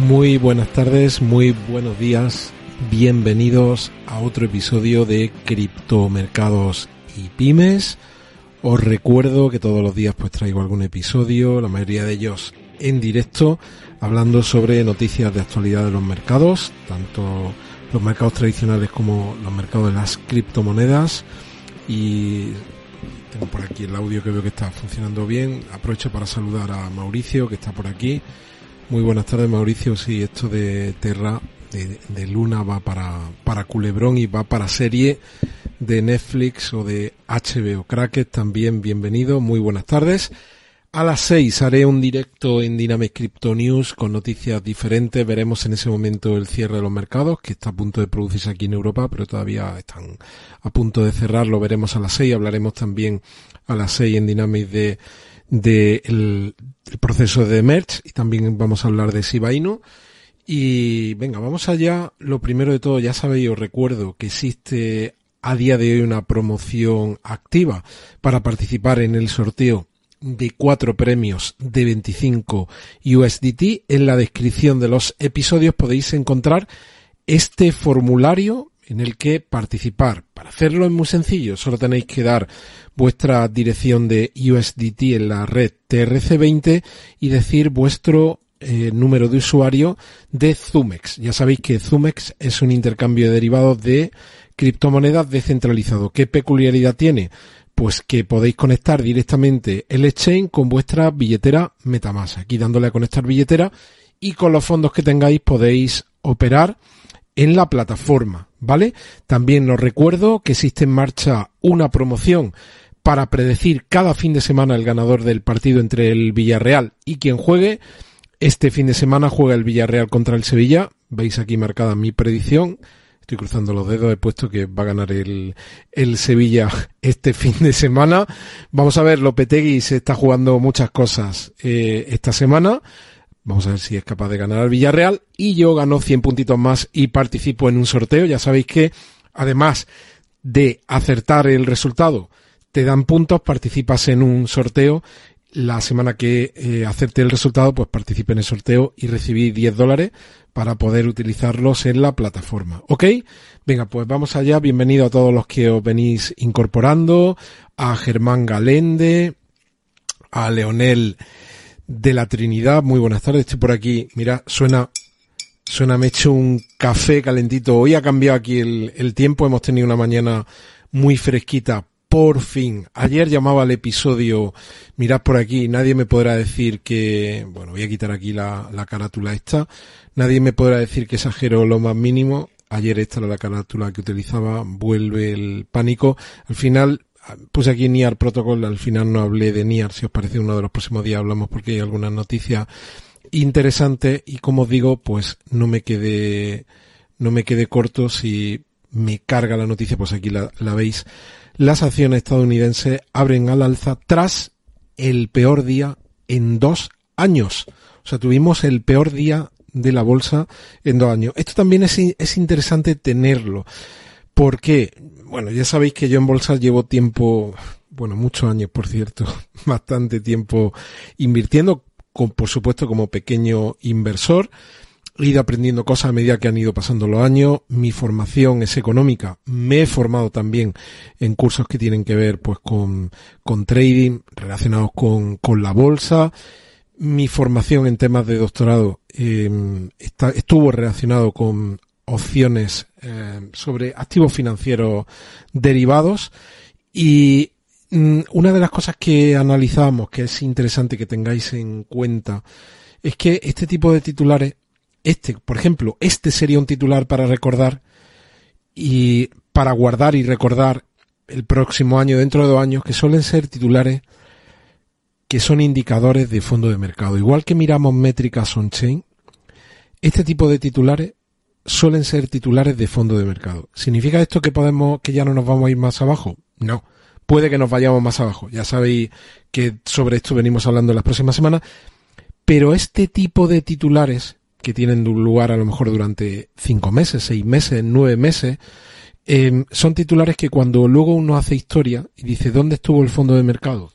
Muy buenas tardes, muy buenos días, bienvenidos a otro episodio de Criptomercados y Pymes. Os recuerdo que todos los días pues traigo algún episodio, la mayoría de ellos en directo, hablando sobre noticias de actualidad de los mercados, tanto los mercados tradicionales como los mercados de las criptomonedas. Y tengo por aquí el audio que veo que está funcionando bien. Aprovecho para saludar a Mauricio que está por aquí. Muy buenas tardes, Mauricio. Sí, esto de Terra, de, Luna, va para, para Culebrón y va para serie de Netflix o de HBO. Cracket, también bienvenido. Muy buenas tardes. A las seis haré un directo en Dynamic Crypto News con noticias diferentes. Veremos en ese momento el cierre de los mercados, que está a punto de producirse aquí en Europa, pero todavía están a punto de cerrar. Lo veremos a las seis. Hablaremos también a las seis en Dynamic de del proceso de merge y también vamos a hablar de Shiba Inu. Y venga, vamos allá. Lo primero de todo, ya sabéis, os recuerdo que existe a día de hoy una promoción activa para participar en el sorteo de cuatro premios de 25 USDT. En la descripción de los episodios podéis encontrar este formulario en el que participar. Para hacerlo es muy sencillo, solo tenéis que dar vuestra dirección de USDT en la red TRC20 y decir vuestro eh, número de usuario de Zumex. Ya sabéis que Zumex es un intercambio de derivados de criptomonedas descentralizado. ¿Qué peculiaridad tiene? Pues que podéis conectar directamente el exchange con vuestra billetera Metamask. Aquí dándole a conectar billetera y con los fondos que tengáis podéis operar en la plataforma, ¿vale? También os recuerdo que existe en marcha una promoción para predecir cada fin de semana el ganador del partido entre el Villarreal y quien juegue. Este fin de semana juega el Villarreal contra el Sevilla. Veis aquí marcada mi predicción. Estoy cruzando los dedos, he puesto que va a ganar el, el Sevilla este fin de semana. Vamos a ver, Lopetegui se está jugando muchas cosas eh, esta semana. Vamos a ver si es capaz de ganar al Villarreal. Y yo gano 100 puntitos más y participo en un sorteo. Ya sabéis que, además de acertar el resultado, te dan puntos, participas en un sorteo. La semana que eh, acerte el resultado, pues participe en el sorteo y recibí 10 dólares para poder utilizarlos en la plataforma. ¿Ok? Venga, pues vamos allá. Bienvenido a todos los que os venís incorporando. A Germán Galende, a Leonel de la Trinidad. Muy buenas tardes, estoy por aquí. Mira, suena, suena, me he hecho un café calentito. Hoy ha cambiado aquí el, el tiempo, hemos tenido una mañana muy fresquita. Por fin, ayer llamaba al episodio, mirad por aquí, nadie me podrá decir que, bueno, voy a quitar aquí la, la carátula esta, nadie me podrá decir que exagero lo más mínimo, ayer esta era la carátula que utilizaba, vuelve el pánico, al final puse aquí NIAR Protocol, al final no hablé de NIAR, si os parece uno de los próximos días hablamos porque hay algunas noticias interesantes y como os digo, pues no me quedé, no me quedé corto si me carga la noticia, pues aquí la, la veis. Las acciones estadounidenses abren al alza tras el peor día en dos años. O sea, tuvimos el peor día de la bolsa en dos años. Esto también es, es interesante tenerlo. Porque bueno, ya sabéis que yo en bolsa llevo tiempo, bueno, muchos años, por cierto, bastante tiempo invirtiendo, con, por supuesto, como pequeño inversor. He ido aprendiendo cosas a medida que han ido pasando los años. Mi formación es económica. Me he formado también en cursos que tienen que ver, pues, con, con trading, relacionados con, con la bolsa. Mi formación en temas de doctorado eh, está, estuvo relacionado con opciones eh, sobre activos financieros derivados y mm, una de las cosas que analizamos, que es interesante que tengáis en cuenta, es que este tipo de titulares, este, por ejemplo, este sería un titular para recordar y para guardar y recordar el próximo año, dentro de dos años, que suelen ser titulares que son indicadores de fondo de mercado. Igual que miramos métricas on-chain, este tipo de titulares suelen ser titulares de fondo de mercado. ¿Significa esto que podemos, que ya no nos vamos a ir más abajo? No. Puede que nos vayamos más abajo. Ya sabéis que sobre esto venimos hablando en las próximas semanas. Pero este tipo de titulares, que tienen lugar a lo mejor durante cinco meses, seis meses, nueve meses, em, son titulares que cuando luego uno hace historia y dice dónde estuvo el fondo de mercado,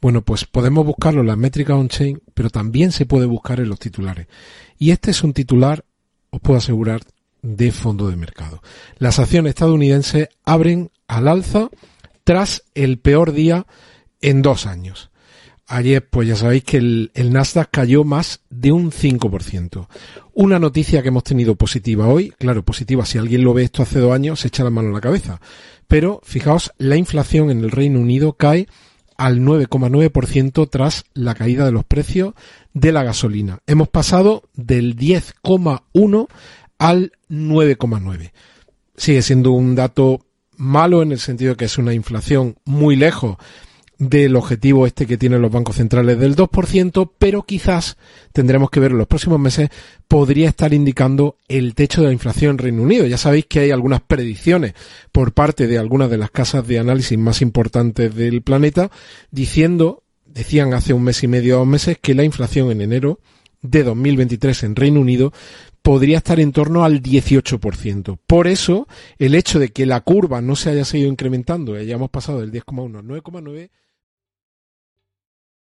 bueno, pues podemos buscarlo en las métricas on-chain, pero también se puede buscar en los titulares. Y este es un titular, os puedo asegurar, de fondo de mercado. Las acciones estadounidenses abren al alza tras el peor día en dos años. Ayer, pues ya sabéis que el, Nasdaq cayó más de un 5%. Una noticia que hemos tenido positiva hoy, claro, positiva, si alguien lo ve esto hace dos años, se echa la mano en la cabeza. Pero, fijaos, la inflación en el Reino Unido cae al 9,9% tras la caída de los precios de la gasolina. Hemos pasado del 10,1 al 9,9. Sigue siendo un dato malo en el sentido de que es una inflación muy lejos del objetivo este que tienen los bancos centrales del 2%, pero quizás tendremos que ver en los próximos meses, podría estar indicando el techo de la inflación en Reino Unido. Ya sabéis que hay algunas predicciones por parte de algunas de las casas de análisis más importantes del planeta diciendo, decían hace un mes y medio o dos meses, que la inflación en enero de 2023 en Reino Unido podría estar en torno al 18%. Por eso, el hecho de que la curva no se haya seguido incrementando, hayamos pasado del 10,1 al 9,9,